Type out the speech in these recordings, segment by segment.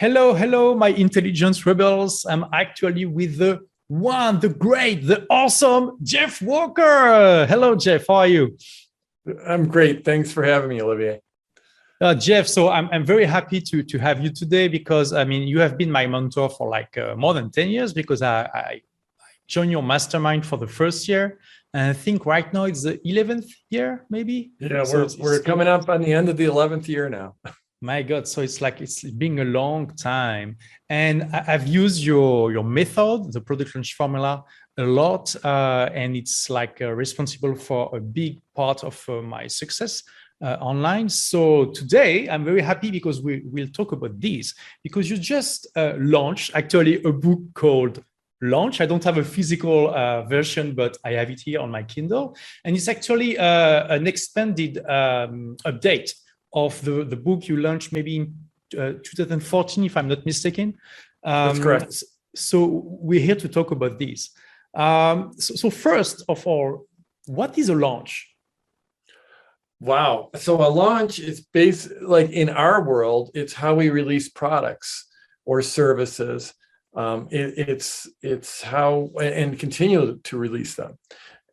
Hello, hello, my intelligence rebels. I'm actually with the one, the great, the awesome Jeff Walker. Hello, Jeff. How are you? I'm great. Thanks for having me, Olivier. Uh, Jeff, so I'm, I'm very happy to, to have you today because I mean, you have been my mentor for like uh, more than 10 years because I, I joined your mastermind for the first year. And I think right now it's the 11th year, maybe. Yeah, so we're, we're coming up on the end of the 11th year now. My God, so it's like it's been a long time, and I've used your your method, the product launch formula, a lot, uh, and it's like uh, responsible for a big part of uh, my success uh, online. So today I'm very happy because we will talk about this because you just uh, launched actually a book called launch. I don't have a physical uh, version, but I have it here on my Kindle. And it's actually an expanded um, update of the, the book you launched maybe in uh, 2014, if I'm not mistaken. Um, That's correct. So we're here to talk about this. Um, so, so first of all, what is a launch? Wow. So a launch is based like in our world, it's how we release products or services um, it, it's it's how and continue to release them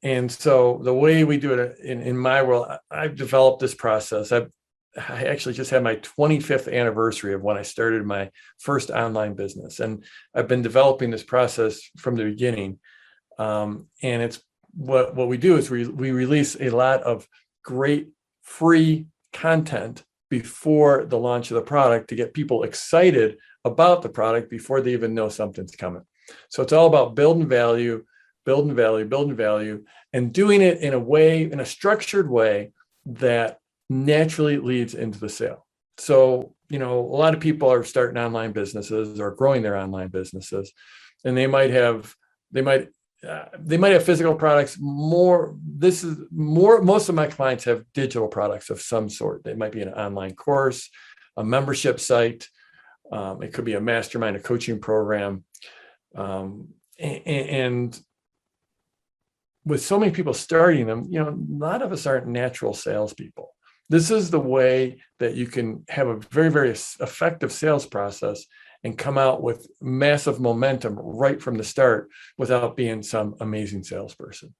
and so the way we do it in, in my world i've developed this process i've I actually just had my 25th anniversary of when I started my first online business. And I've been developing this process from the beginning. Um, and it's what, what we do is we, we release a lot of great free content before the launch of the product to get people excited about the product before they even know something's coming. So it's all about building value, building value, building value, and doing it in a way, in a structured way that naturally leads into the sale. So, you know, a lot of people are starting online businesses or growing their online businesses, and they might have, they might, uh, they might have physical products more this is more most of my clients have digital products of some sort they might be an online course a membership site um, it could be a mastermind, a coaching program. Um, and, and with so many people starting them, you know, a lot of us aren't natural salespeople. This is the way that you can have a very, very effective sales process and come out with massive momentum right from the start without being some amazing salesperson.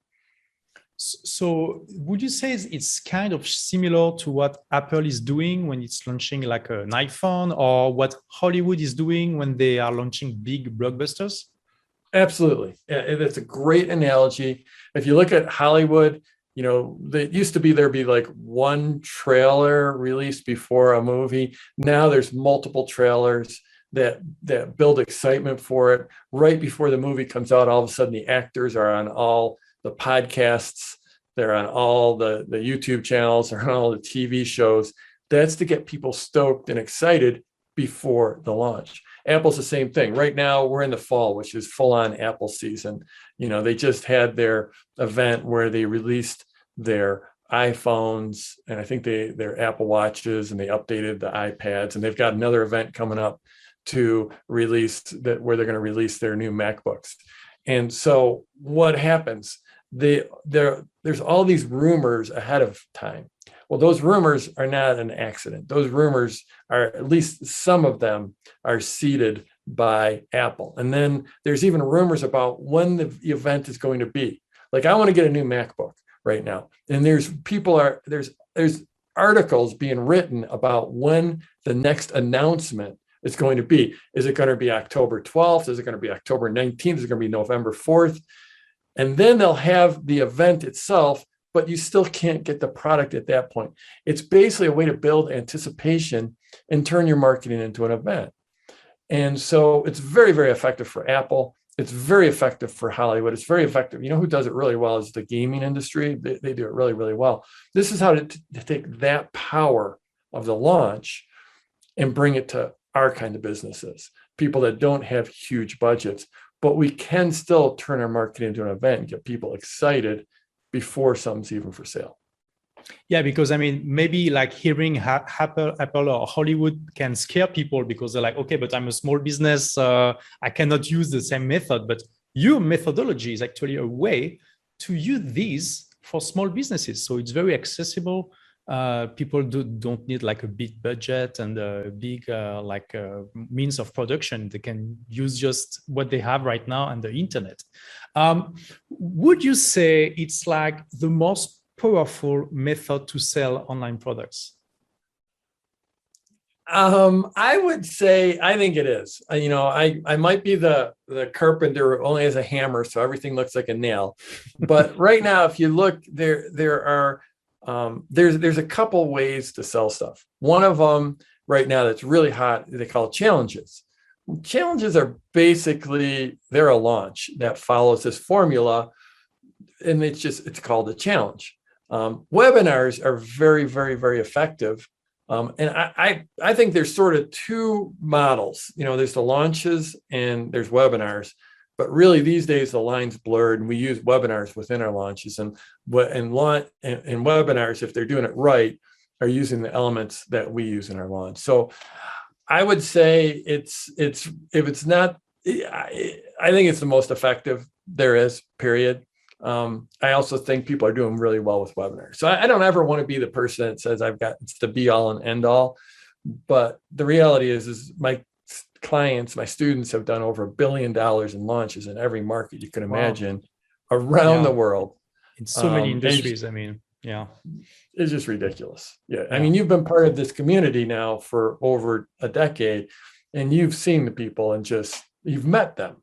So, would you say it's kind of similar to what Apple is doing when it's launching like an iPhone, or what Hollywood is doing when they are launching big blockbusters? Absolutely, it's a great analogy. If you look at Hollywood, you know, it used to be there'd be like one trailer released before a movie. Now there's multiple trailers that that build excitement for it. Right before the movie comes out, all of a sudden the actors are on all the podcasts, they're on all the, the YouTube channels, they're on all the TV shows. That's to get people stoked and excited before the launch. Apple's the same thing. Right now, we're in the fall, which is full on Apple season. You know, they just had their event where they released their iPhones and I think they their Apple Watches and they updated the iPads and they've got another event coming up to release that where they're going to release their new MacBooks. And so what happens? the there there's all these rumors ahead of time. Well, those rumors are not an accident. Those rumors are at least some of them are seeded by Apple. And then there's even rumors about when the event is going to be. Like I want to get a new MacBook right now. And there's people are there's there's articles being written about when the next announcement is going to be. Is it going to be October 12th? Is it going to be October 19th? Is it going to be November 4th? And then they'll have the event itself, but you still can't get the product at that point. It's basically a way to build anticipation and turn your marketing into an event. And so it's very, very effective for Apple. It's very effective for Hollywood. It's very effective. You know who does it really well is the gaming industry. They, they do it really, really well. This is how to, to take that power of the launch and bring it to our kind of businesses, people that don't have huge budgets but we can still turn our marketing into an event get people excited before something's even for sale. Yeah, because I mean, maybe like hearing Apple, Apple or Hollywood can scare people because they're like, okay, but I'm a small business, uh, I cannot use the same method. But your methodology is actually a way to use these for small businesses, so it's very accessible uh, people do, don't need like a big budget and a big uh, like uh, means of production. They can use just what they have right now and the internet. Um, would you say it's like the most powerful method to sell online products? Um, I would say I think it is. You know, I I might be the the carpenter who only has a hammer, so everything looks like a nail. But right now, if you look, there there are um, there's there's a couple ways to sell stuff. One of them right now that's really hot they call challenges. Challenges are basically they're a launch that follows this formula, and it's just it's called a challenge. Um, webinars are very very very effective, um, and I, I I think there's sort of two models. You know, there's the launches and there's webinars. But really these days the lines blurred and we use webinars within our launches. And what and launch and, and, webinars if they're doing it right are using the elements that we use in our launch. So i would say it's it's if it's not i, I think it's the most effective there is period um, i also think people are doing really well with webinars so I, I don't ever want to be the person that says i've got it's the be all and end all but the reality is is my clients, my students have done over a billion dollars in launches in every market you can imagine wow. around yeah. the world. In so many um, industries, I mean, yeah. It's just ridiculous. Yeah. yeah. I mean, you've been part of this community now for over a decade and you've seen the people and just you've met them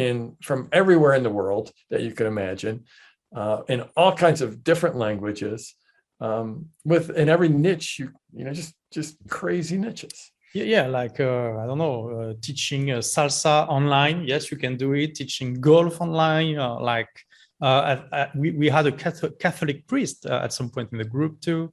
in from everywhere in the world that you can imagine uh, in all kinds of different languages um, with in every niche you you know just just crazy niches yeah, yeah like uh, I don't know, uh, teaching uh, salsa online. Yes, you can do it. Teaching golf online, like uh, at, we we had a Catholic priest uh, at some point in the group too,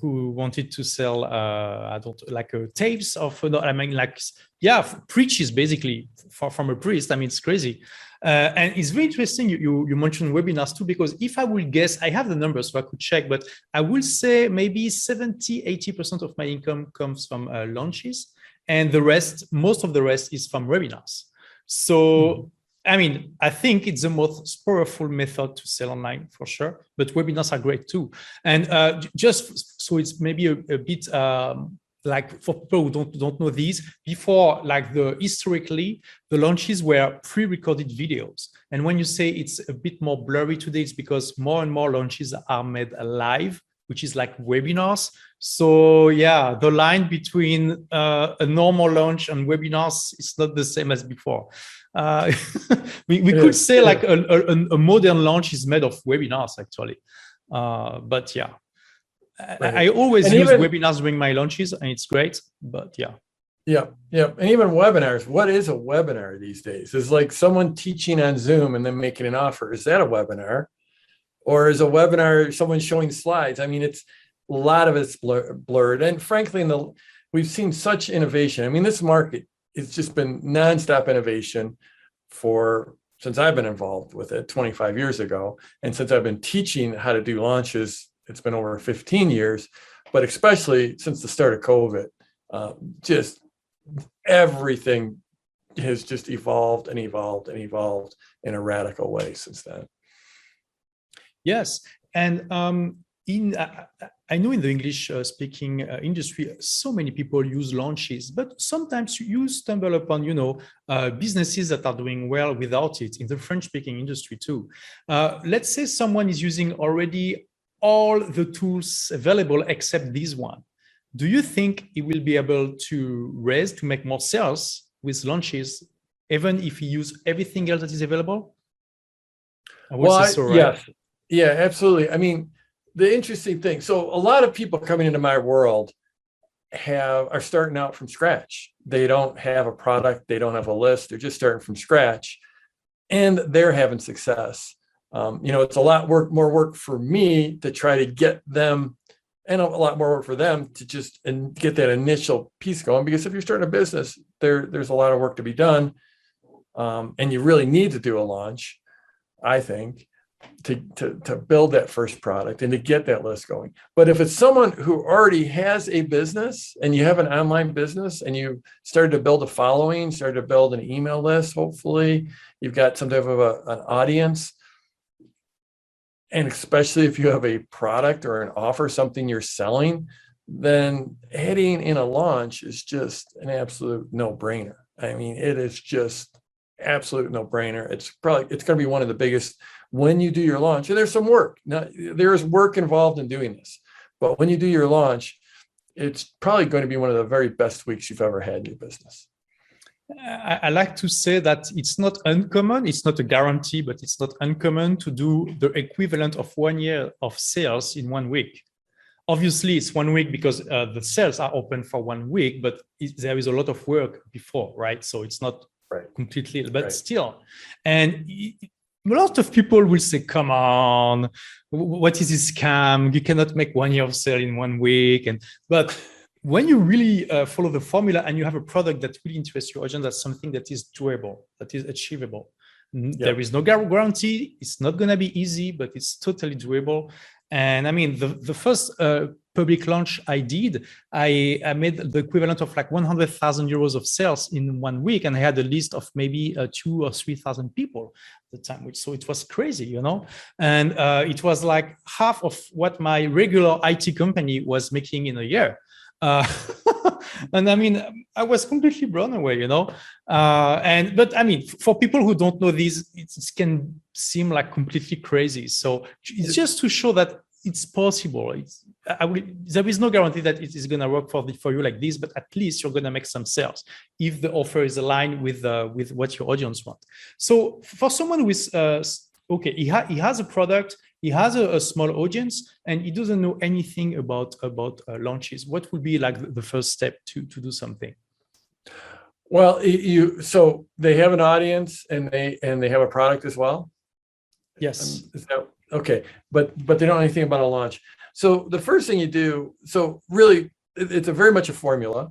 who wanted to sell uh, I don't like uh, tapes of I mean like yeah preaches basically for, from a priest. I mean it's crazy. Uh, and it's very interesting you, you, you, mentioned webinars too, because if I will guess, I have the numbers so I could check, but I will say maybe 70, 80% of my income comes from uh, launches. And the rest, most of the rest is from webinars. So, mm-hmm. I mean, I think it's the most powerful method to sell online for sure, but webinars are great too. And uh, just so it's maybe a, a bit um, like for people who don't don't know these before like the historically the launches were pre-recorded videos. And when you say it's a bit more blurry today it's because more and more launches are made live which is like webinars. So yeah the line between uh, a normal launch and webinars is not the same as before uh, we, we could say like a, a, a, modern launch is made of webinars actually uh, but yeah Right. I, always and use even, webinars during my launches, and it's great. But yeah. Yeah, yeah, and even webinars. What is a webinar these days? Is like someone teaching on Zoom and then making an offer. Is that a webinar, or is a webinar someone showing slides? I mean, it's a lot of it's blur, blurred, and frankly, in the we've seen such innovation. I mean, this market it's just been nonstop innovation for since I've been involved with it 25 years ago, and since I've been teaching how to do launches it's been over 15 years, but especially since the start of COVID, uh, just everything has just evolved and evolved and evolved in a radical way since then. Yes, and um, in uh, I know in the English uh, speaking uh, industry, so many people use launches, but sometimes you stumble upon, you know, uh, businesses that are doing well without it in the French speaking industry too. Uh, let's say someone is using already all the tools available except this one. Do you think he will be able to raise to make more sales with launches, even if he use everything else that is available? Well, I, right? yes, yeah, absolutely. I mean, the interesting thing. So a lot of people coming into my world have are starting out from scratch. They don't have a product. They don't have a list. They're just starting from scratch, and they're having success um, you know it's a lot work more work for me to try to get them and a lot more work for them to just and get that initial piece going because if you're starting a business there there's a lot of work to be done um, and you really need to do a launch i think to, to to build that first product and to get that list going but if it's someone who already has a business and you have an online business and you started to build a following started to build an email list hopefully you've got some type of a, an audience and especially if you have a product or an offer, something you're selling, then adding in a launch is just an absolute no-brainer. I mean, it is just absolute no-brainer. It's probably it's going to be one of the biggest when you do your launch. And there's some work. Now, there is work involved in doing this, but when you do your launch, it's probably going to be one of the very best weeks you've ever had in your business. I, like to say that it's not uncommon, it's not a guarantee, but it's not uncommon to do the equivalent of one year of sales in one week. Obviously, it's one week because uh, the sales are open for one week, but it, there is a lot of work before, right? So it's not right. completely, but right. still. And a lot of people will say, come on, what is this scam? You cannot make one year of sale in one week. And but when you really uh, follow the formula and you have a product that really interests your audience, that's something that is doable, that is achievable. There is no guarantee. It's not going to be easy, but it's totally doable. And I mean, the, the first uh, public launch I did, I, I made the equivalent of like 100,000 euros of sales in one week. And I had a list of maybe uh, two or 3,000 people at the time, which so it was crazy, you know? And uh, it was like half of what my regular IT company was making in a year. Uh, and I mean, I was completely blown away, you know. Uh, and but I mean, for people who don't know this, it can seem like completely crazy. So it's just to show that it's possible. It's I will, there is no guarantee that it is going to work for the, for you like this, but at least you're going to make some sales if the offer is aligned with uh, with what your audience want. So for someone with uh, okay, he, ha- he has a product he has a, a, small audience and he doesn't know anything about about uh, launches what would be like the first step to to do something well you so they have an audience and they and they have a product as well yes um, that, okay but but they don't know anything about a launch so the first thing you do so really it's a very much a formula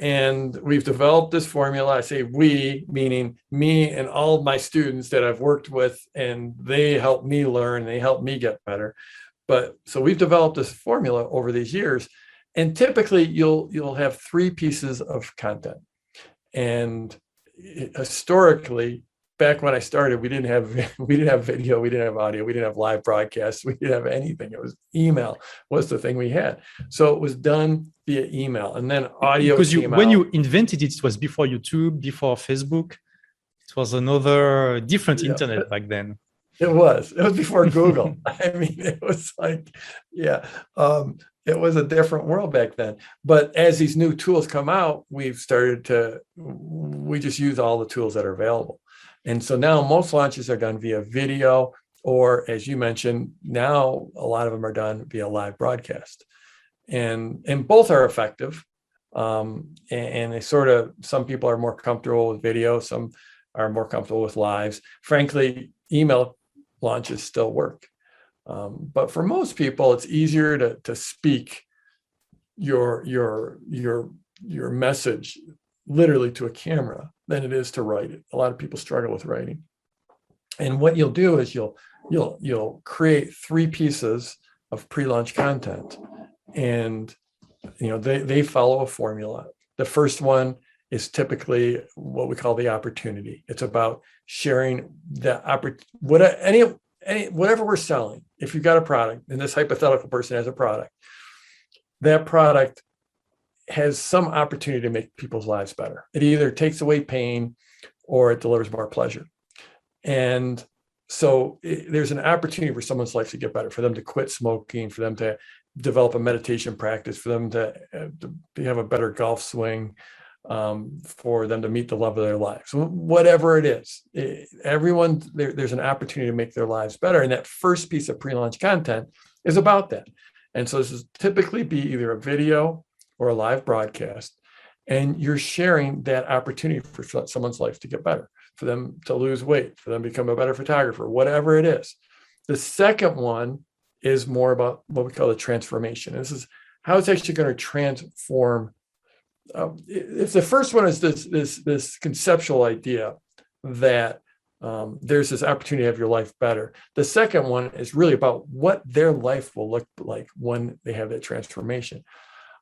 and we've developed this formula. I say we, meaning me and all of my students that I've worked with, and they help me learn, they help me get better. But so we've developed this formula over these years. And typically you'll you'll have three pieces of content. And eh, historically, back when I started, we didn't have we didn't have video, we didn't have audio, we didn't have live broadcasts, we didn't have anything. It was email was the thing we had. So it was done via email, and then audio. Because you, when out. you invented it, it was before YouTube, before Facebook. It was another different yeah. internet back then. It was. It was before Google. I mean, it was like, yeah. Um, it was a different world back then. But as these new tools come out, we've started to we just use all the tools that are available. And so now most launches are done via video, or as you mentioned, now a lot of them are done via live broadcast. And, and both are effective. Um, and, and they sort of, some people are more comfortable with video, some are more comfortable with lives. Frankly, email launches still work. Um, but for most people, it's easier to, to speak your your your your message literally to a camera than it is to write it. A lot of people struggle with writing. And what you'll do is you'll you'll you'll create three pieces of pre-launch content and you know they they follow a formula. The first one is typically what we call the opportunity. It's about sharing the opportunity what any any whatever we're selling. If you've got a product and this hypothetical person has a product, that product has some opportunity to make people's lives better. It either takes away pain or it delivers more pleasure. And so it, there's an opportunity for someone's life to get better, for them to quit smoking, for them to develop a meditation practice, for them to, uh, to have a better golf swing, um, for them to meet the love of their lives. Whatever it is, it, everyone there, there's an opportunity to make their lives better. And that first piece of pre-launch content is about that. And so this is typically be either a video or a live broadcast, and you're sharing that opportunity for someone's life to get better, for them to lose weight, for them to become a better photographer, whatever it is. The second one is more about what we call the transformation. This is how it's actually going to transform. Um, if the first one is this this this conceptual idea that um, there's this opportunity to have your life better. The second one is really about what their life will look like when they have that transformation.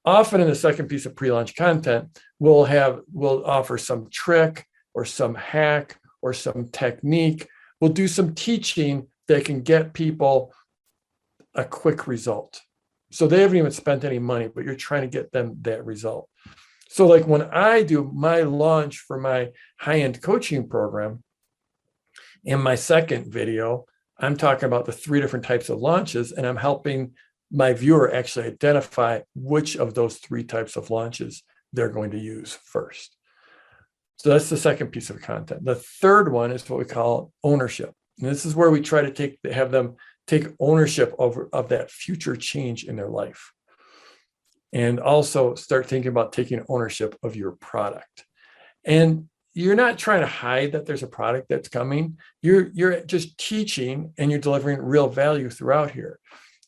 Often in the second piece of pre-launch content, we'll have we'll offer some trick or some hack or some technique. We'll do some teaching that can get people a quick result. So they haven't even spent any money, but you're trying to get them that result. So, like when I do my launch for my high end coaching program, in my second video, I'm talking about the three different types of launches, and I'm helping my viewer actually identify which of those three types of launches they're going to use first. So that's the second piece of content. The third one is what we call ownership. And this is where we try to take have them take ownership over of that future change in their life. And also start thinking about taking ownership of your product. And you're not trying to hide that there's a product that's coming. You're you're just teaching and you're delivering real value throughout here.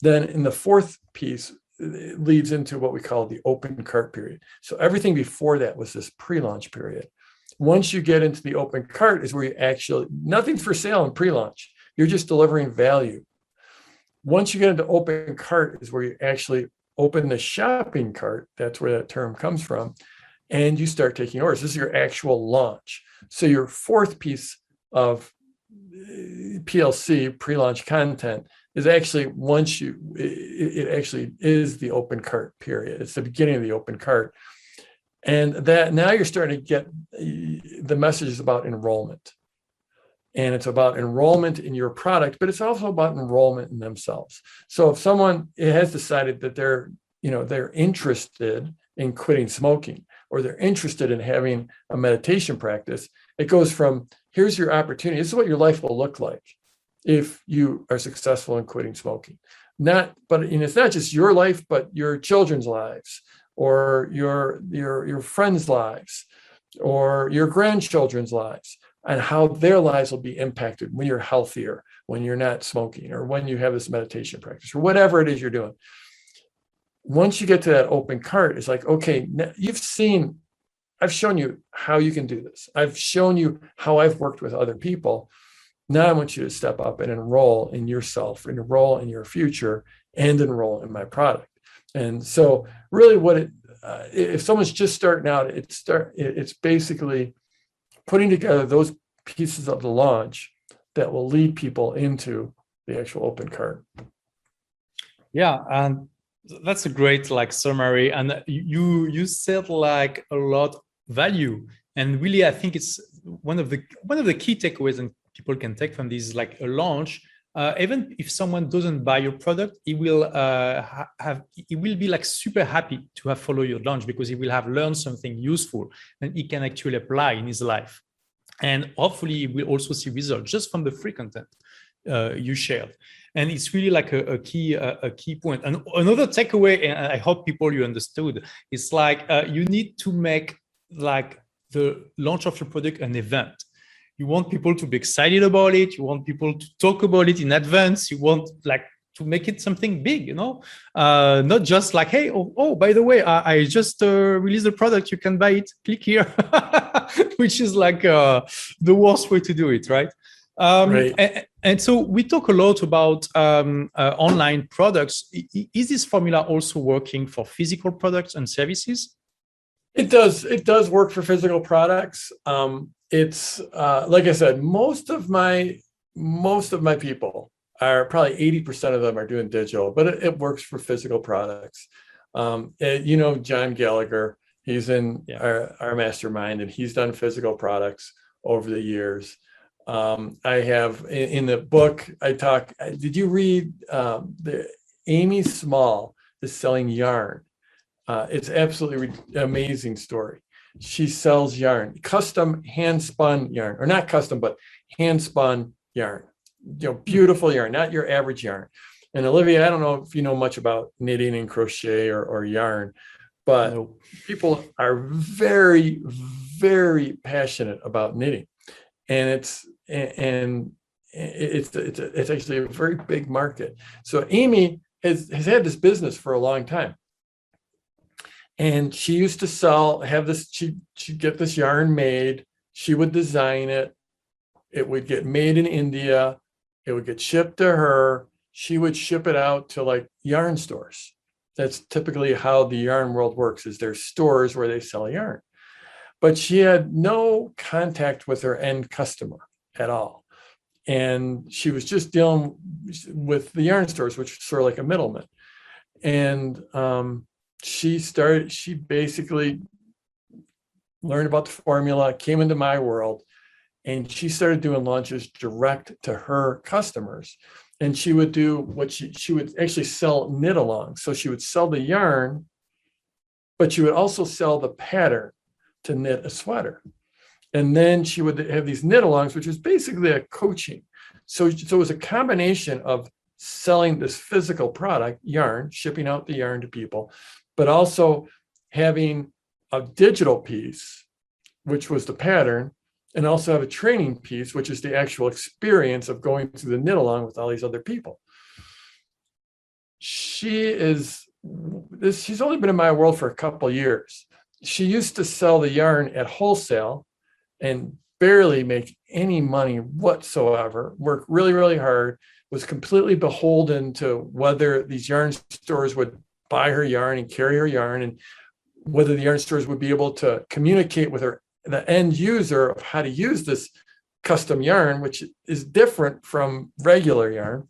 Then in the fourth piece it leads into what we call the open cart period. So everything before that was this pre-launch period. Once you get into the open cart is where you actually nothing's for sale in pre-launch. You're just delivering value. Once you get into open cart is where you actually open the shopping cart. That's where that term comes from. And you start taking orders. This is your actual launch. So your fourth piece of eh, PLC pre-launch content is actually once you it, it, actually is the open cart period. It's the beginning of the open cart. And that now you're starting to get the messages about enrollment. And it's about enrollment in your product but it's also about enrollment in themselves. So if someone has decided that they're you know they're interested in quitting smoking or they're interested in having a meditation practice it goes from here's your opportunity. This is what your life will look like if you are successful in quitting smoking. Not, but it's not just your life, but your children's lives, or your your your friends' lives, or your grandchildren's lives, and how their lives will be impacted when you're healthier, when you're not smoking, or when you have this meditation practice, or whatever it is you're doing. Once you get to that open cart, it's like, okay, you've seen, I've shown you how you can do this. I've shown you how I've worked with other people now I want you to step up and enroll in yourself, enroll in your future, and enroll in my product. And so, really, what it uh, if someone's just starting out, it's start it's basically putting together those pieces of the launch that will lead people into the actual open cart. Yeah, and that's a great like summary. And you you said like a lot value, and really, I think it's one of the one of the key takeaways and people can take from this like a launch uh, even if someone doesn't buy your product, he will uh, have he will be like super happy to have followed your launch because he will have learned something useful and he can actually apply in his life. And hopefully, he will also see results just from the free content uh, you shared. And it's really like a, a key a key point. And another takeaway, and I hope people you understood, is like uh, you need to make like the launch of your product an event you want people to be excited about it. You want people to talk about it in advance. You want like to make it something big you know? Uh, not just like hey oh, oh by the way i, I just uh, released a product. You can buy it. Click here. Which is like uh, the worst way to do it right? Um, right. And, and, so we talk a lot about um, uh, online products. Is this formula also working for physical products and services it does it does work for physical products um, it's uh, like I said, most of my most of my people are probably 80% of them are doing digital, but it, it works for physical products. Um, it, you know, John Gallagher, he's in yeah. our, our mastermind and he's done physical products over the years. Um, I have in, in, the book, I talk, did you read um, the Amy Small is selling yarn? Uh, it's absolutely re- amazing story she sells yarn, custom hand spun yarn, or not custom, but hand spun yarn. You know, beautiful yarn, not your average yarn. And Olivia, I don't know if you know much about knitting and crochet or, or yarn, but nope. people are very, very passionate about knitting, and it's and it's it's it's actually a very big market. So Amy has has had this business for a long time and she used to sell have this she she'd get this yarn made. She would design it. It would get made in india. It would get shipped to her. She would ship it out to like yarn stores. That's typically how the yarn world works is there's stores where they sell yarn. But she had no contact with her end customer at all. And she was just dealing with the yarn stores, which was sort of like a middleman. And um, she started. She basically learned about the formula, came into my world, and she started doing launches direct to her customers. And she would do what she she would actually sell knit along. So she would sell the yarn, but she would also sell the pattern to knit a sweater. And then she would have these knit alongs, which is basically a coaching. So, so it was a combination of selling this physical product, yarn, shipping out the yarn to people, but also having a digital piece, which was the pattern, and also have a training piece, which is the actual experience of going through the knit along with all these other people. She is this, she's only been in my world for a couple years. She used to sell the yarn at wholesale and barely make any money whatsoever, work really, really hard, was completely beholden to whether these yarn stores would buy her yarn and carry her yarn and whether the yarn stores would be able to communicate with her the end user of how to use this custom yarn which is different from regular yarn.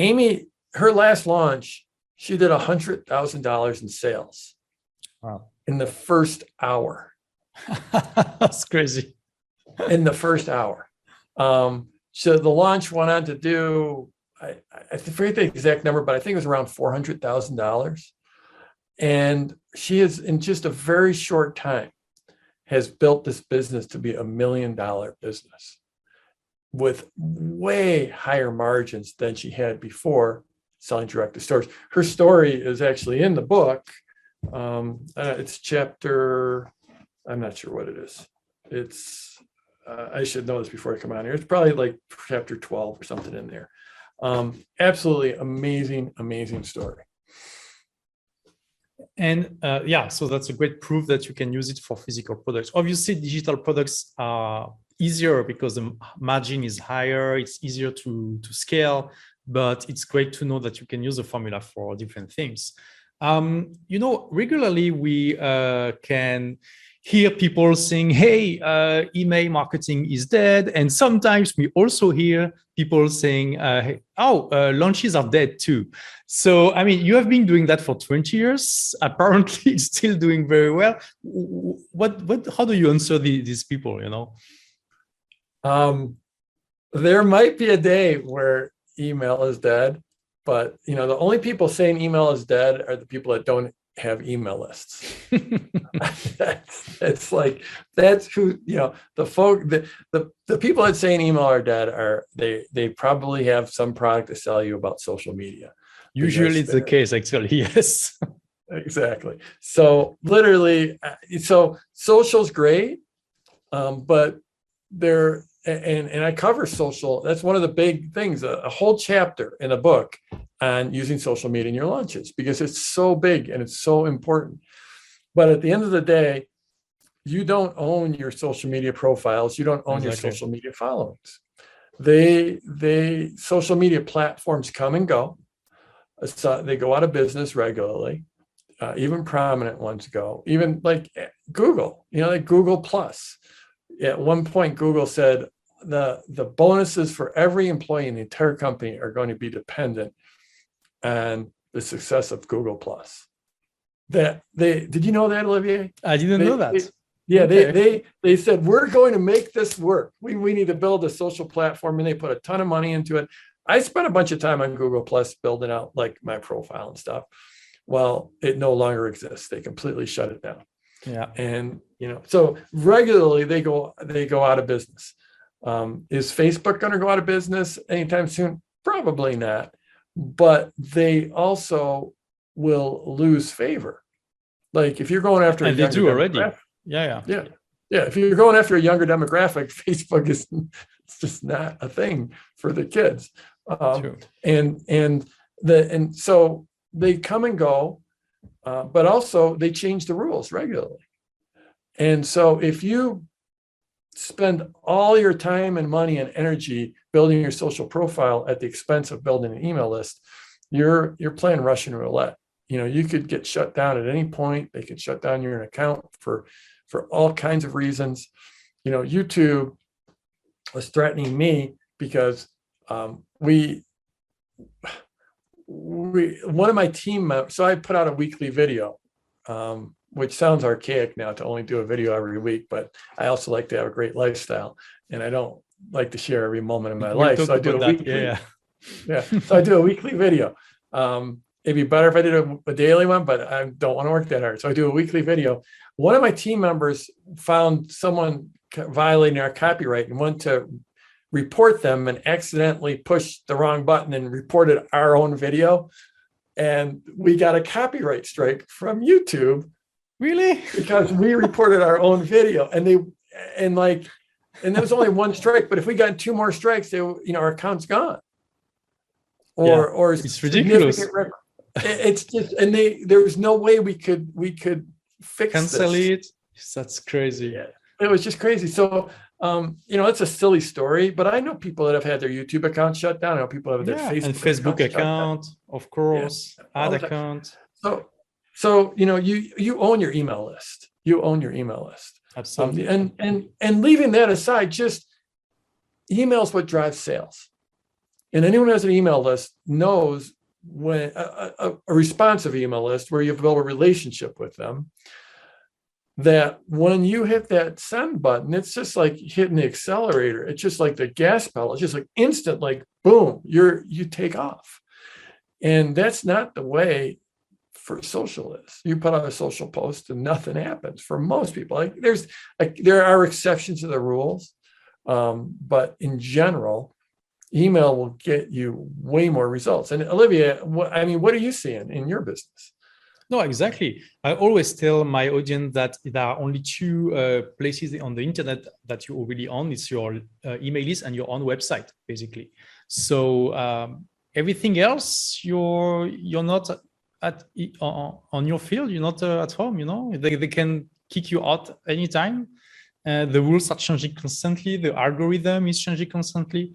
Amy her last launch she did a hundred thousand dollars in sales wow. in the first hour. That's crazy. In the first hour. Um, so the launch went on to do I, I forget the exact number, but I think it was around four hundred thousand dollars. And she has, in just a very short time, has built this business to be a million dollar business with way higher margins than she had before selling direct to stores. Her story is actually in the book. Um, uh, it's chapter, I'm not sure what it is. It's, uh, I should know this before I come on here. It's probably like chapter 12 or something in there. Um, absolutely amazing, amazing story. And uh, yeah, so that's a great proof that you can use it for physical products. Obviously, digital products are easier because the margin is higher, it's easier to, to scale, but it's great to know that you can use the formula for different things. Um, you know, regularly we uh, can hear people saying, hey, uh, email marketing is dead. And sometimes we also hear people saying, uh, oh, uh, launches are dead too. So, I mean, you have been doing that for 20 years. Apparently, still doing very well. What, what, how do you answer the, these people, you know? Um, there might be a day where email is dead, but you know, the only people saying email is dead are the people that don't have email lists. it's like that's who you know the folk the, the the people that say an email are dead are they they probably have some product to sell you about social media. Usually it's the case actually yes. exactly. So literally uh, so social's great um, but there and and I cover social. That's one of the big things. A, a, whole chapter in a book on using social media in your launches because it's so big and it's so important. But at the end of the day, you don't own your social media profiles. You don't own exactly. your social media followings. They they social media platforms come and go. So they go out of business regularly. Uh, even prominent ones go. Even like Google. You know, like Google Plus at one point google said the the bonuses for every employee in the entire company are going to be dependent on the success of google plus. That they did you know that olivier? I didn't they, know that. They, yeah okay. they they they said we're going to make this work. We, we need to build a social platform and they put a ton of money into it. I spent a bunch of time on google plus building out like my profile and stuff. Well it no longer exists. They completely shut it down yeah. And you know so regularly they go they go out of business. Um, is facebook going to go out of business anytime soon? Probably not. But they also will lose favor. Like if you're going after and they do already. yeah yeah. Yeah. Yeah if you're going after a younger demographic facebook is it's just not a thing for the kids. Um, and and the and so they come and go uh, but also they change the rules regularly. And so if you spend all your time and money and energy building your social profile at the expense of building an email list, you're you're playing Russian roulette. You know, you could get shut down at any point. They could shut down your account for for all kinds of reasons. You know, YouTube was threatening me because um, we we one of my team members so i put out a weekly video um, which sounds archaic now to only do a video every week but i also like to have a great lifestyle and i don't like to share every moment of my life so i do a that. weekly Yeah, yeah so i do a weekly video um, it'd be better if i did a, a daily one but i don't want to work that hard so i do a weekly video one of my team members found someone violating our copyright and went to report them and accidentally pushed the wrong button and reported our own video and we got a copyright strike from youtube really? because we reported our own video and they and like and there was only one strike but if we got two more strikes they you know our account's gone or Yeah, or it's ridiculous. significant rep- it- it's just and they there was no way we could we could fix Cancel this. it. That's crazy. Yeah. it was just crazy so um you know it's a silly story but i know people that have had their youtube account shut down i know people have their Yeah, facebook and Facebook down. account, of course, all ad account. so so you know you you own your email list you own your email list Um, Absolutely. and and and leaving that aside, just emails what drives sales. And anyone who has an email list knows when a, a, a responsive email list where you've built a relationship with them, that when you hit that send button, it's just like hitting the accelerator. It's just like the gas pedal. It's just like instant, like boom, you're you take off. And that's not the way for social is. You put out a social post and nothing happens for most people. Like there's like there are exceptions to the rules, um, but in general, email will get you way more results. And Olivia, what, I mean, what are you seeing in your business? No, exactly. I always tell my audience that there are only two uh, places on the internet that you are already own. It's your uh, email list and your own website, basically. So um, everything else, you're you're not at on, on your field. You're not uh, at home. You know, they they can kick you out anytime. Uh, the rules are changing constantly. The algorithm is changing constantly.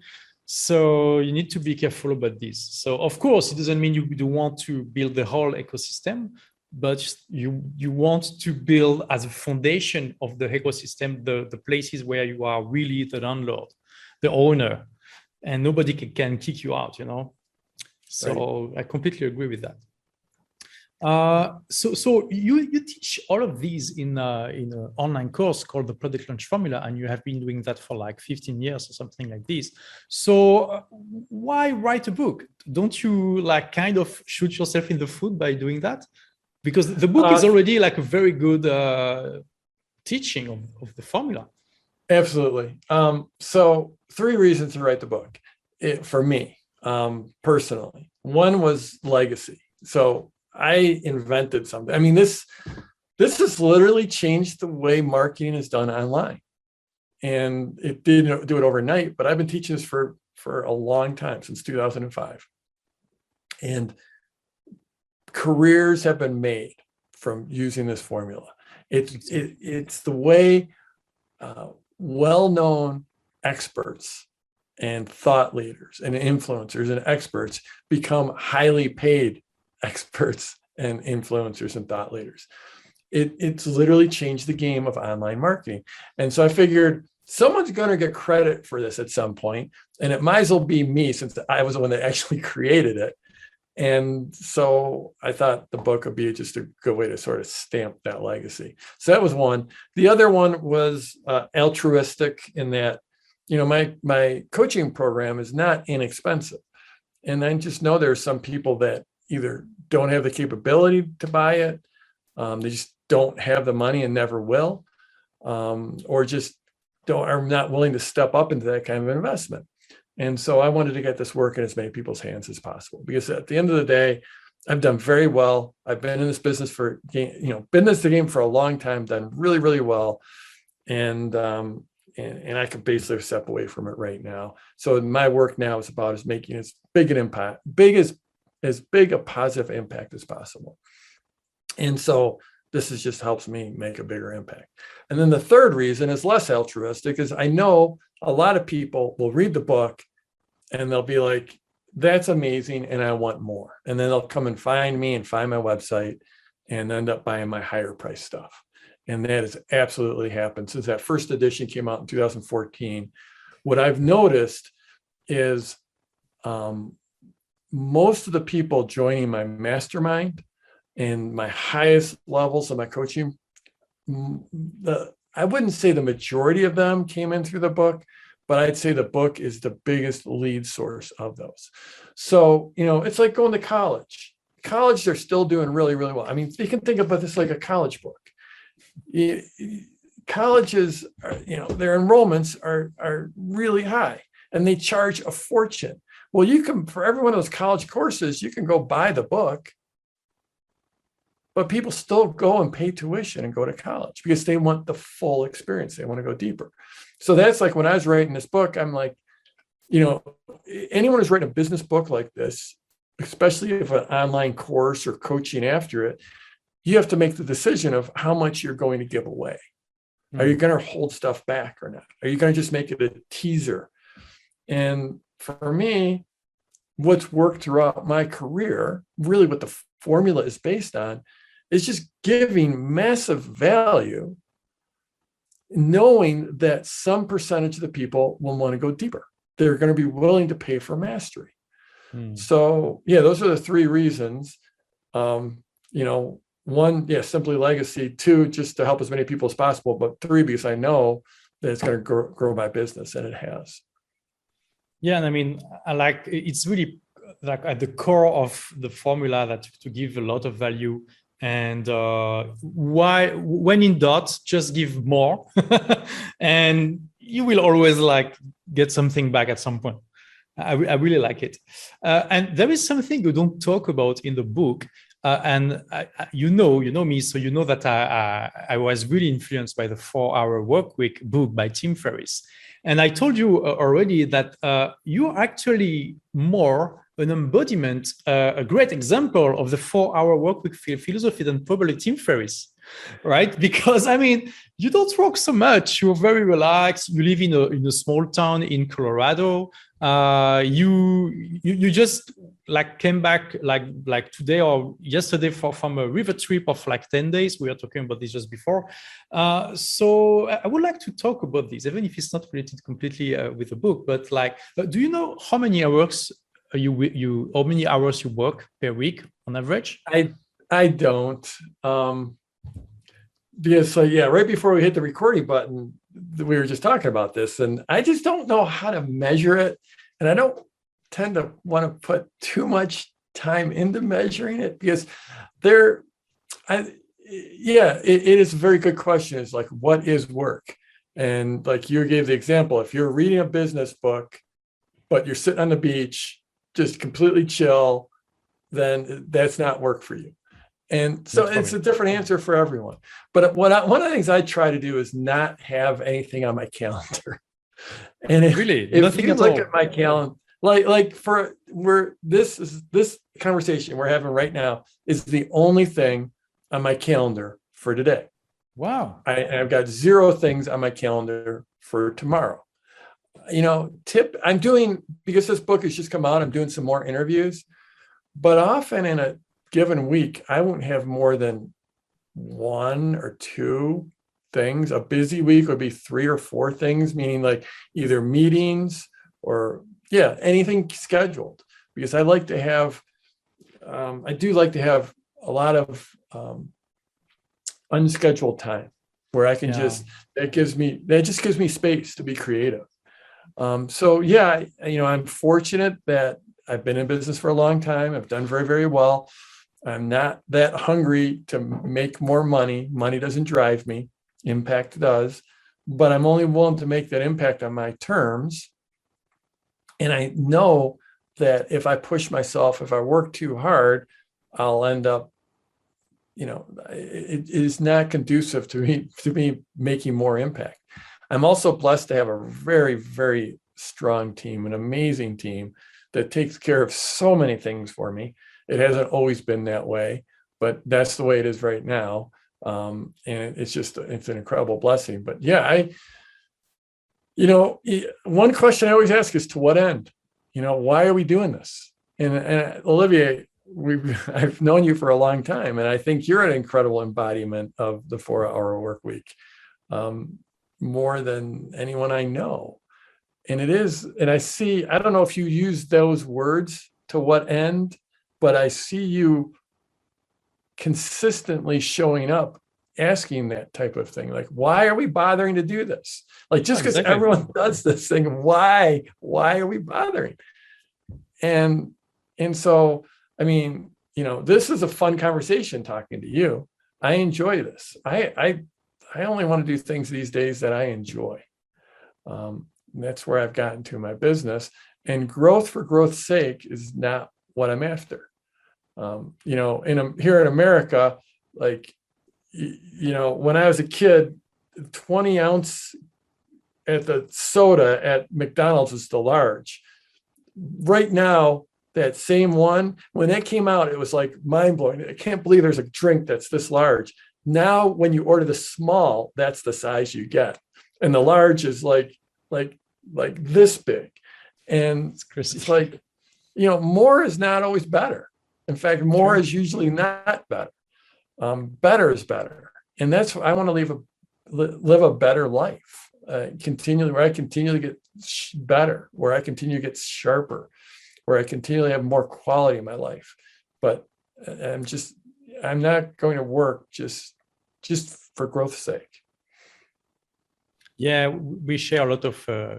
So you need to be careful about this. So of course, it doesn't mean you don't want to build the whole ecosystem, but you you want to build as a foundation of the ecosystem the, the places where you are really the landlord, the owner, and nobody can, can kick you out, you know. So I completely agree with that. Uh, so so you you teach all of these in uh, in an online course called the Product Launch Formula, and you have been doing that for like 15 years or something like this. So uh, why write a book? Don't you like kind of shoot yourself in the foot by doing that? Because the book is Uh, already like a very good uh, teaching of, of the formula. Absolutely. Um, so three reasons to write the book it, for me um, personally. One was legacy. So I invented something. I mean, this this has literally changed the way marketing is done online. And it didn't do it overnight, but I've been teaching this for for a long time since 2005. And careers have been made from using this formula. It's it, it's the way uh, well-known experts and thought leaders and influencers and experts become highly paid experts and influencers and thought leaders. It, it's literally changed the game of online marketing. And so I figured someone's going to get credit for this at some point, and it might as well be me since I was the one that actually created it. And so I thought the book would be just a good way to sort of stamp that legacy. So that was one. The other one was uh, altruistic in that, you know, my my coaching program is not inexpensive, and I just know there are some people that either don't have the capability to buy it, um, they just don't have the money and never will, um, or just don't are not willing to step up into that kind of investment. And so I wanted to get this work in as many people's hands as possible because at the end of the day, I've done very well. I've been in this business for you know been in this game for a long time, done really really well, and um, and, and I can basically step away from it right now. So my work now is about is making as big an impact, big as as big a positive impact as possible. And so this is just helps me make a bigger impact. And then the third reason is less altruistic is I know a lot of people will read the book and they'll be like, that's amazing and I want more. And then they'll come and find me and find my website and end up buying my higher price stuff. And that has absolutely happened since that first edition came out in 2014. what I've noticed is um, most of the people joining my mastermind and my highest levels of my coaching, the I wouldn't say the majority of them came in through the book, but I'd say the book is the biggest lead source of those. So, you know, it's like going to college. College, they're still doing really, really well. I mean, you can think about this like a college book. Colleges, are, you know, their enrollments are are really high, and they charge a fortune. Well, you can for every one of those college courses, you can go buy the book but people still go and pay tuition and go to college because they want the full experience. They want to go deeper. So that's like when I was writing this book, I'm like, you know, anyone who's writing a business book like this, especially if an online course or coaching after it, you have to make the decision of how much you're going to give away. Are you hmm. going to hold stuff back or not? Are you going to just make it a teaser? And for me, what's worked throughout my career, really what the formula is based on, is just giving massive value, knowing that some percentage of the people will want to go deeper. They're going to be willing to pay for mastery. Hmm. So, yeah, those are the three reasons. Um, you know, one, yeah, simply legacy. Two, just to help as many people as possible. But three, because I know that it's going to grow, grow my business, and it has. Yeah, and I mean, I like it's really like at the core of the formula that to give a lot of value. And uh, why when in doubt just give more. And you will always like get something back at some point. I, I really like it. Uh, and there is something you don't talk about in the book uh, and I, you know you know me so you know that I, I, I was really influenced by the four hour work week book by tim ferriss and i told you uh, already that uh, you are actually more an embodiment, uh, a great example of the four-hour workweek philosophy than probably Tim Ferriss, right? Because I mean, you don't work so much. You're very relaxed. You live in a in a small town in Colorado. Uh, you, you you just like came back like like today or yesterday for, from a river trip of like 10 days we were talking about this just before uh, so i would like to talk about this even if it's not related completely uh, with the book but like uh, do you know how many hours you you how many hours you work per week on average? I I don't. Um, because so yeah, right before we hit the recording button, we were just talking about this, and I just don't know how to measure it, and I don't tend to want to put too much time into measuring it because there, I yeah, it, it is a very good question. It's like what is work, and like you gave the example, if you're reading a business book, but you're sitting on the beach just completely chill, then that's not work for you. And so it's a different answer for everyone. But what I, one of the things I try to do is not have anything on my calendar. And if, really, if Nothing you look all. at my calendar, like like for we're this is this conversation we're having right now is the only thing on my calendar for today. Wow. I, I've got zero things on my calendar for tomorrow you know, tip I'm doing because this book has just come out, I'm doing some more interviews, but often in a given week, I won't have more than one or two things. A busy week would be three or four things, meaning like either meetings or yeah, anything scheduled. Because I like to have, um, I do like to have a lot of um, unscheduled time where I can yeah. just that gives me that just gives me space to be creative. Um, so yeah, you know, I'm fortunate that I've been in business for a long time. I've done very, very well. I'm not that hungry to make more money. Money doesn't drive me. Impact does, but I'm only willing to make that impact on my terms. And I know that if I push myself, if I work too hard, I'll end up, you know, it, is not conducive to me to me making more impact. I'm also blessed to have a very, very strong team, an amazing team that takes care of so many things for me. It hasn't always been that way, but that's the way it is right now. Um, and it's just it's an incredible blessing. But yeah, I, you know, one question I always ask is to what end? You know, why are we doing this? And, and Olivier, we've I've known you for a long time, and I think you're an incredible embodiment of the four-hour work week. Um, more than anyone I know. and it is and i see i don't know if you use those words to what end but i see you consistently showing up asking that type of thing like why are we bothering to do this like just because Exactly. everyone does this thing why why are we bothering and and so i mean you know this is a fun conversation talking to you i enjoy this i i i only want to do things these days that i enjoy. Um, that's where i've gotten to my business and growth for growth's sake is not what i'm after. Um, you know in here in america like you know when i was a kid 20 ounce at the soda at mcdonald's was the large. Right now that same one when that came out it was like mind-blowing. I can't believe there's a drink that's this large now when you order the small that's the size you get. And the large is like like like this big. And It's it's like you know more is not always better. In fact more is usually not better. Um, better is better. And that's i want to live a live a better life. Uh, continually where i continually get sh- better where i continue to get sharper where i continually have more quality in my life. But uh, i'm just i'm not going to work just just for growth's sake Yeah, we share a lot of uh,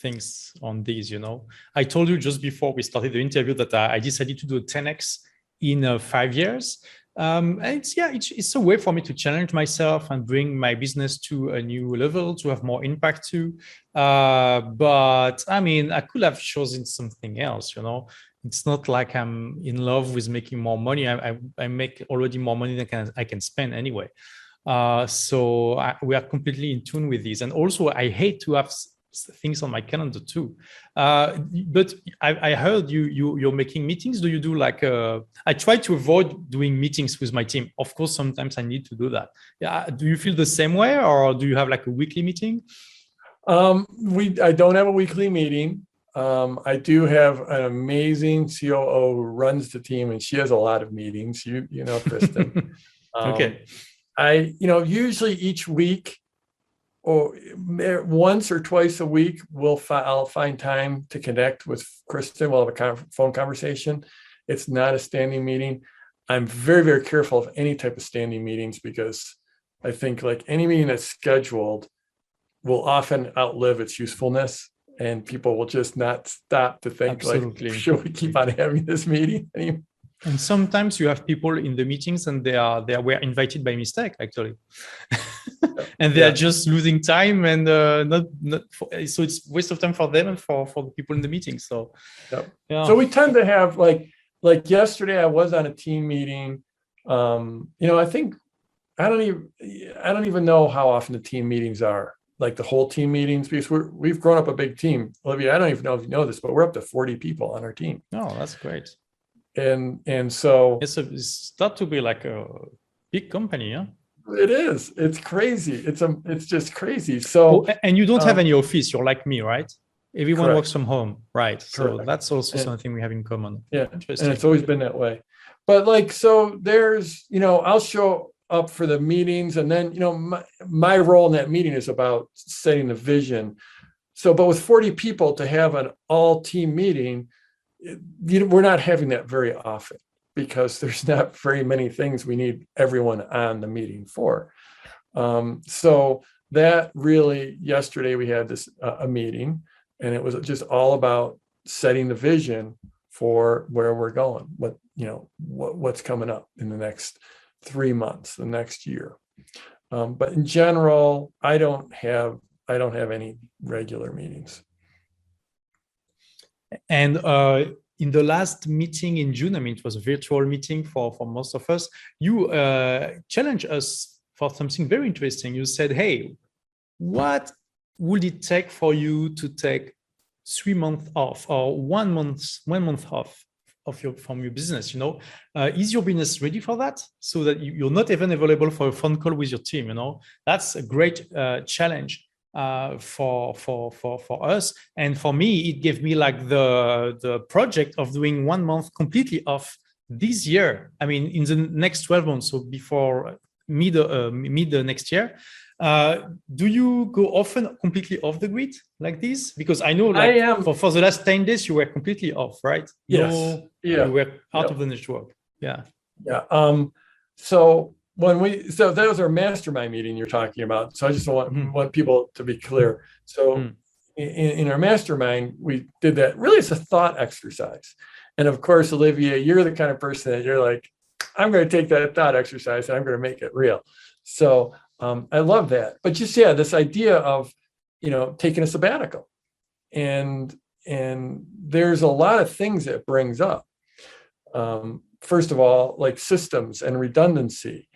things on these. You know, I told you just before we started the interview that I, I decided to do a 10x in uh, five years. Um, and it's yeah, it's, it's a way for me to challenge myself and bring my business to a new level to have more impact too. Uh, but I mean, I could have chosen something else. You know, it's not like I'm in love with making more money. I I, I make already more money than I can, I can spend anyway. Uh, so I, we are completely in tune with these. And also, I hate to have things on my calendar too. Uh, but I, I heard you you you're making meetings. Do you do like? Uh, I try to avoid doing meetings with my team. Of course, sometimes I need to do that. Yeah. Do you feel the same way, or do you have like a weekly meeting? Um, we, I don't have a weekly meeting. Um, I do have an amazing COO who runs the team and she has a lot of meetings. You, you know, Kristen. Um, Okay. I, you know, usually each week or once or twice a week, we'll fi- I'll find time to connect with Kristen. We'll have a con- phone conversation. It's not a standing meeting. I'm very, very careful of any type of standing meetings because I think like any meeting that's scheduled will often outlive its usefulness and people will just not stop to think Absolutely. like should we keep on having this meeting any- And sometimes you have people in the meetings and they are they were invited by mistake actually, and they Yeah. are just losing time and uh, not not for, so it's waste of time for them and for for the people in the meeting. So Yep. yeah, so we tend to have like like yesterday i was on a team meeting um you know i think i don't even i don't even know how often the team meetings are like the whole team meetings because we're we've grown up a big team olivier i don't even know if you know this but we're up to 40 people on our team Oh, that's great. and and so It's a it's start to be like a big company, yeah. it is it's crazy it's a it's just crazy so Oh, and you don't have um, any office. You're like me, right? Everyone Correct. works from home, right? So Correct. that's also And- something we have in common. Yeah, and it's always been that way. But like, so there's, you know, I'll show up for the meetings, and then, you know, my, my role in that meeting is about setting the vision. So, but with 40 people to have an all team meeting, you know, we're not having that very often because there's not very many things we need everyone on the meeting for. Um, so that really, yesterday we had this uh, a meeting, and it was just all about setting the vision for where we're going, what you know, what, what's coming up in the next three months, the next year. Um, but in general, I don't have I don't have any regular meetings. And uh, in the last meeting in June, I mean, it was a virtual meeting for, for most of us, you uh, challenged us for something very interesting. You said, hey, what would it take for you to take three months off or one month, one month off of your from your business? You know, uh, is your business ready for that? So that you, you're not even available for a phone call with your team. You know, that's a great uh, challenge uh, for for for for us and for me it gave me like the the project of doing one month completely off this year i mean in the next 12 months so before mid uh, mid uh, next year Uh, do you go often completely off the grid like this? Because I know like I am. for, for the last 10 days you were completely off, right? Yes. No, Yeah. you were out of the network. Yeah. Yeah. Um, so when we so that was our mastermind meeting you're talking about. So I just want Mhm. want people to be clear. So Mm. in, in our mastermind, we did that. Really, it's a thought exercise. And of course, Olivier, you're the kind of person that you're like, I'm going to take that thought exercise and I'm going to make it real. So um, I love that. But just yeah, this idea of you know taking a sabbatical, and and there's a lot of things that brings up. Um, first of all, like systems and redundancy,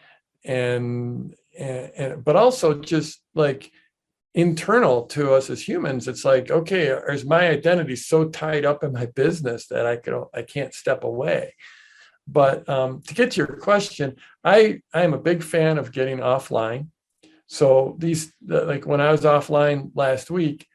and, and, and but also just like internal to us as humans. It's like okay, is my identity so tied up in my business that I could I can't step away. But um, to get to your question, I I am a big fan of getting offline. So these like when I was offline last week,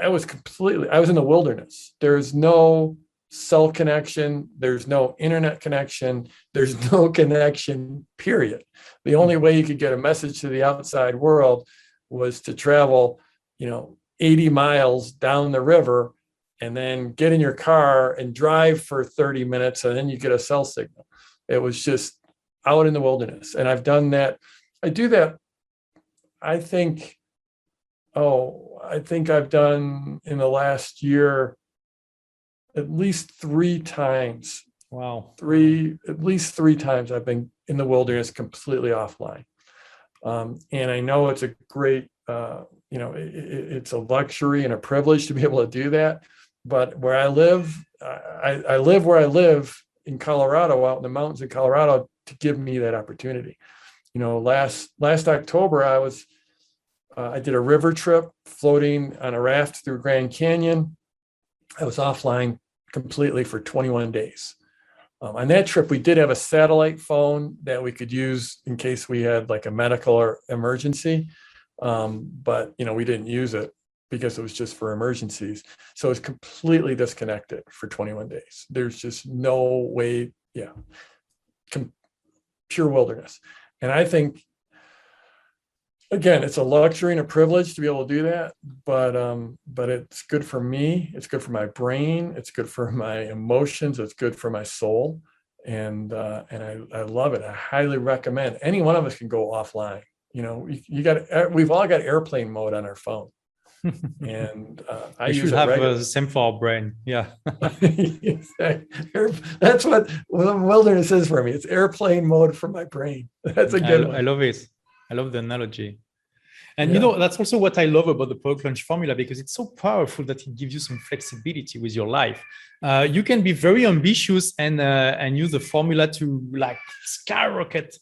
I was completely I was in the wilderness. There's no cell connection, there's no internet connection, there's no connection, period. The only way you could get a message to the outside world was to travel, you know, 80 miles down the river and then get in your car and drive for 30 minutes and then you get a cell signal. It was just out in the wilderness. And I've done that. I do that, I think, oh, I think I've done in the last year at least three times, Wow. three, at least three times I've been in the wilderness completely offline. Um, and I know it's a great, uh, you know, it, it- it's a luxury and a privilege to be able to do that. But where I live, I, I live where I live in Colorado, out in the mountains in Colorado, to give me that opportunity. You know, last last October, I was uh, I did a river trip floating on a raft through Grand Canyon. I was offline completely for 21 days. Um, on that trip, we did have a satellite phone that we could use in case we had like a medical or emergency, um, but you know we didn't use it because it was just for emergencies. So it's completely disconnected for 21 days. There's just no way, yeah, com- pure wilderness. And I think again, it's a luxury and a privilege to be able to do that, but um, but it's good for me. It's good for my brain. It's good for my emotions. It's good for my soul, and uh, and I, I love it. I highly recommend. Any one of us can go offline. You know, you, you got we've all got airplane mode on our phone, and uh, I I should have regularly. the same for our brain. Yeah. That's what wilderness is for me. It's airplane mode for my brain. That's a good I one. love it. I love the analogy. And Yeah. you know, that's also what I love about the product launch formula because it's so powerful that it gives you some flexibility with your life. Uh, you can be very ambitious and uh, and use the formula to like skyrocket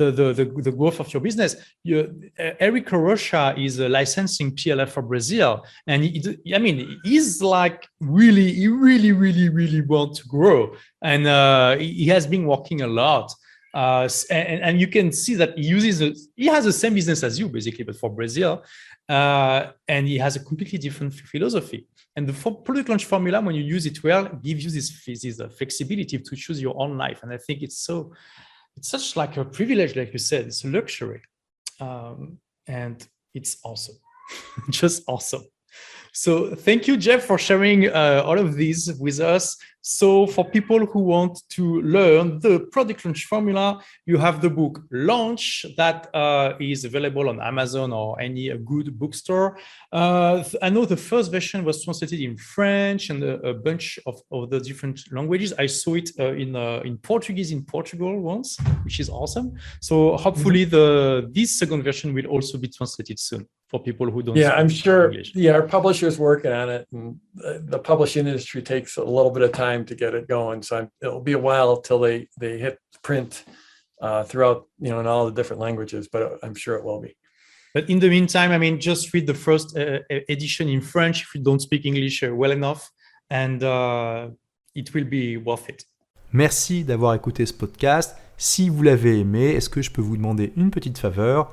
the, the, the, the growth of your business. You, uh, Eric Rocha is licensing PLF for Brazil. And he, I mean, he's like really, he really, really, really want to grow. And uh, he has been working a lot. Uh, and, and you can see that he uses, a, he has the same business as you basically, but for Brazil. Uh, and he has a completely different philosophy. And the product launch formula, when you use it well, gives you this, this uh, flexibility to choose your own life. And I think it's so, it's such like a privilege, like you said, it's a luxury. Um, and it's awesome, just awesome. So thank you, Jeff, for sharing uh, all of these with us. So for people who want to learn the product launch formula, you have the book Launch that uh, is available on Amazon or any uh, good bookstore. Uh, I know the first version was translated in French and a, a bunch of, the different languages. I saw it uh, in uh, in Portuguese in Portugal once, which is awesome. So hopefully the this second version will also be translated soon for people who don't. Yeah, I'm sure. English. Yeah, our publisher's working on it, and the, the publishing industry takes a little bit of time to get it going. So I'm, it'll be a while till they they hit print uh, throughout, you know, in all the different languages. But I'm sure it will be. But in the meantime, I mean, just read the first uh, edition in French if you don't speak English uh, well enough, and uh, it will be worth it. Merci d'avoir écouté ce podcast. Si vous l'avez aimé, est-ce que je peux vous demander une petite faveur